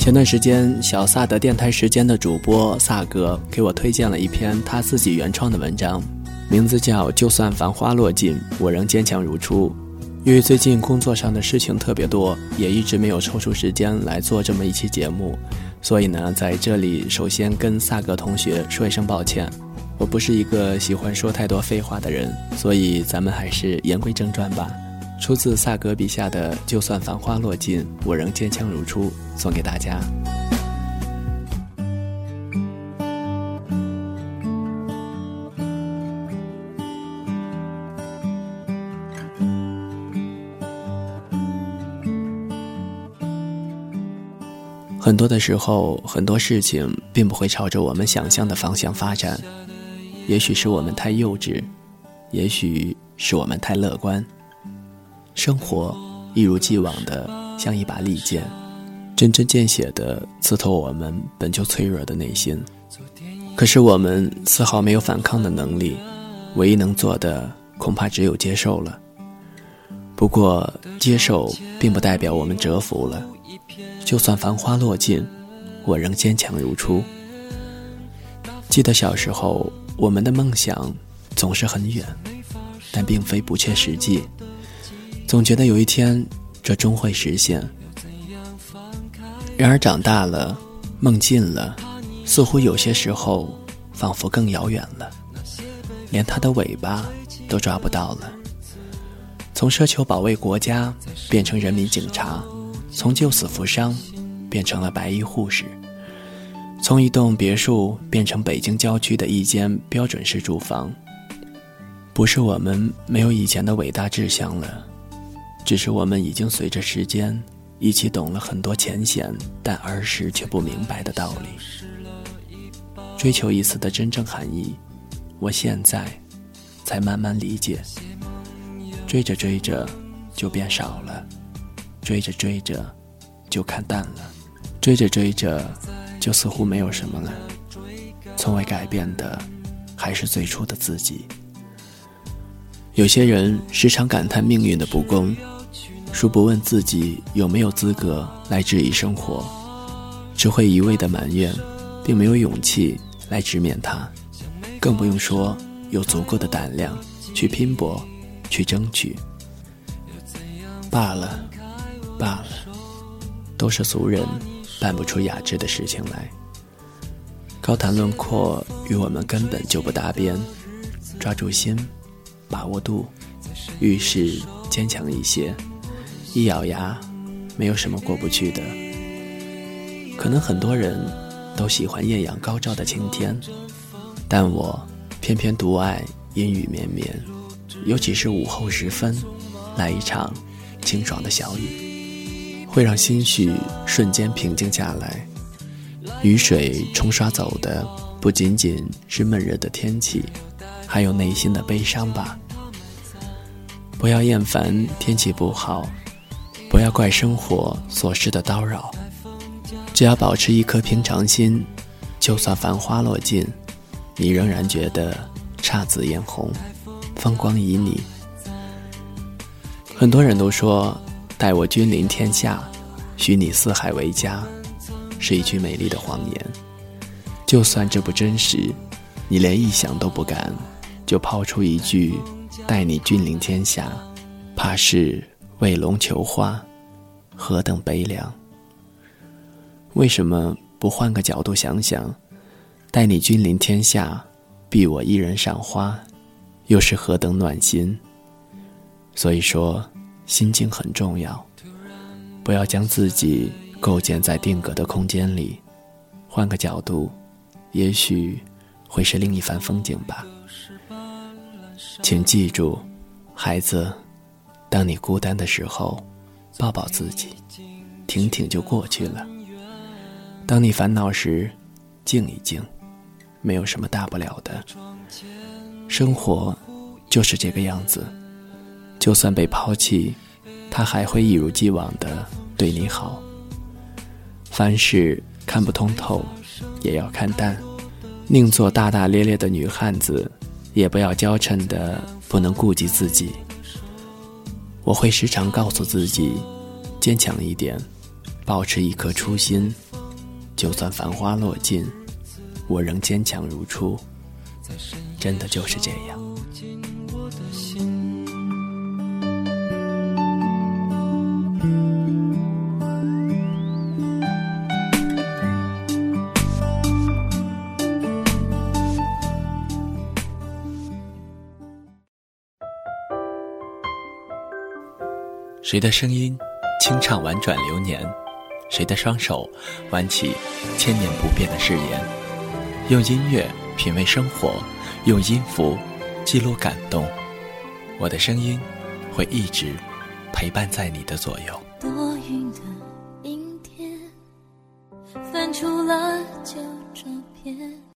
前段时间，小萨的电台时间的主播萨哥给我推荐了一篇他自己原创的文章，名字叫《就算繁花落尽，我仍坚强如初》。因为最近工作上的事情特别多，也一直没有抽出时间来做这么一期节目，所以呢，在这里首先跟萨哥同学说一声抱歉。我不是一个喜欢说太多废话的人，所以咱们还是言归正传吧。出自萨格笔下的“就算繁花落尽，我仍坚强如初”，送给大家。很多的时候，很多事情并不会朝着我们想象的方向发展，也许是我们太幼稚，也许是我们太乐观。生活一如既往的像一把利剑，针针见血的刺透我们本就脆弱的内心。可是我们丝毫没有反抗的能力，唯一能做的恐怕只有接受了。不过，接受并不代表我们折服了。就算繁花落尽，我仍坚强如初。记得小时候，我们的梦想总是很远，但并非不切实际。总觉得有一天，这终会实现。然而长大了，梦近了，似乎有些时候，仿佛更遥远了，连它的尾巴都抓不到了。从奢求保卫国家，变成人民警察；从救死扶伤，变成了白衣护士；从一栋别墅，变成北京郊区的一间标准式住房。不是我们没有以前的伟大志向了。只是我们已经随着时间一起懂了很多浅显但儿时却不明白的道理。追求一次的真正含义，我现在才慢慢理解。追着追着就变少了，追着追着就看淡了，追着追着就似乎没有什么了。从未改变的还是最初的自己。有些人时常感叹命运的不公。殊不问自己有没有资格来质疑生活，只会一味的埋怨，并没有勇气来直面它，更不用说有足够的胆量去拼搏、去争取。罢了，罢了，都是俗人，办不出雅致的事情来。高谈论阔与我们根本就不搭边，抓住心，把握度，遇事坚强一些。一咬牙，没有什么过不去的。可能很多人都喜欢艳阳高照的晴天，但我偏偏独爱阴雨绵绵。尤其是午后时分，来一场清爽的小雨，会让心绪瞬间平静下来。雨水冲刷走的不仅仅是闷热的天气，还有内心的悲伤吧。不要厌烦天气不好。不要怪生活琐事的叨扰，只要保持一颗平常心，就算繁花落尽，你仍然觉得姹紫嫣红，风光旖旎。很多人都说“待我君临天下，许你四海为家”，是一句美丽的谎言。就算这不真实，你连臆想都不敢，就抛出一句“待你君临天下”，怕是。为龙求花，何等悲凉！为什么不换个角度想想？待你君临天下，必我一人赏花，又是何等暖心！所以说，心境很重要。不要将自己构建在定格的空间里，换个角度，也许会是另一番风景吧。请记住，孩子。当你孤单的时候，抱抱自己，挺挺就过去了。当你烦恼时，静一静，没有什么大不了的。生活就是这个样子，就算被抛弃，他还会一如既往的对你好。凡事看不通透，也要看淡。宁做大大咧咧的女汉子，也不要娇嗔的不能顾及自己。我会时常告诉自己，坚强一点，保持一颗初心，就算繁花落尽，我仍坚强如初。真的就是这样。谁的声音清唱婉转流年？谁的双手挽起千年不变的誓言？用音乐品味生活，用音符记录感动。我的声音会一直陪伴在你的左右。多云的阴天，翻出了旧照片。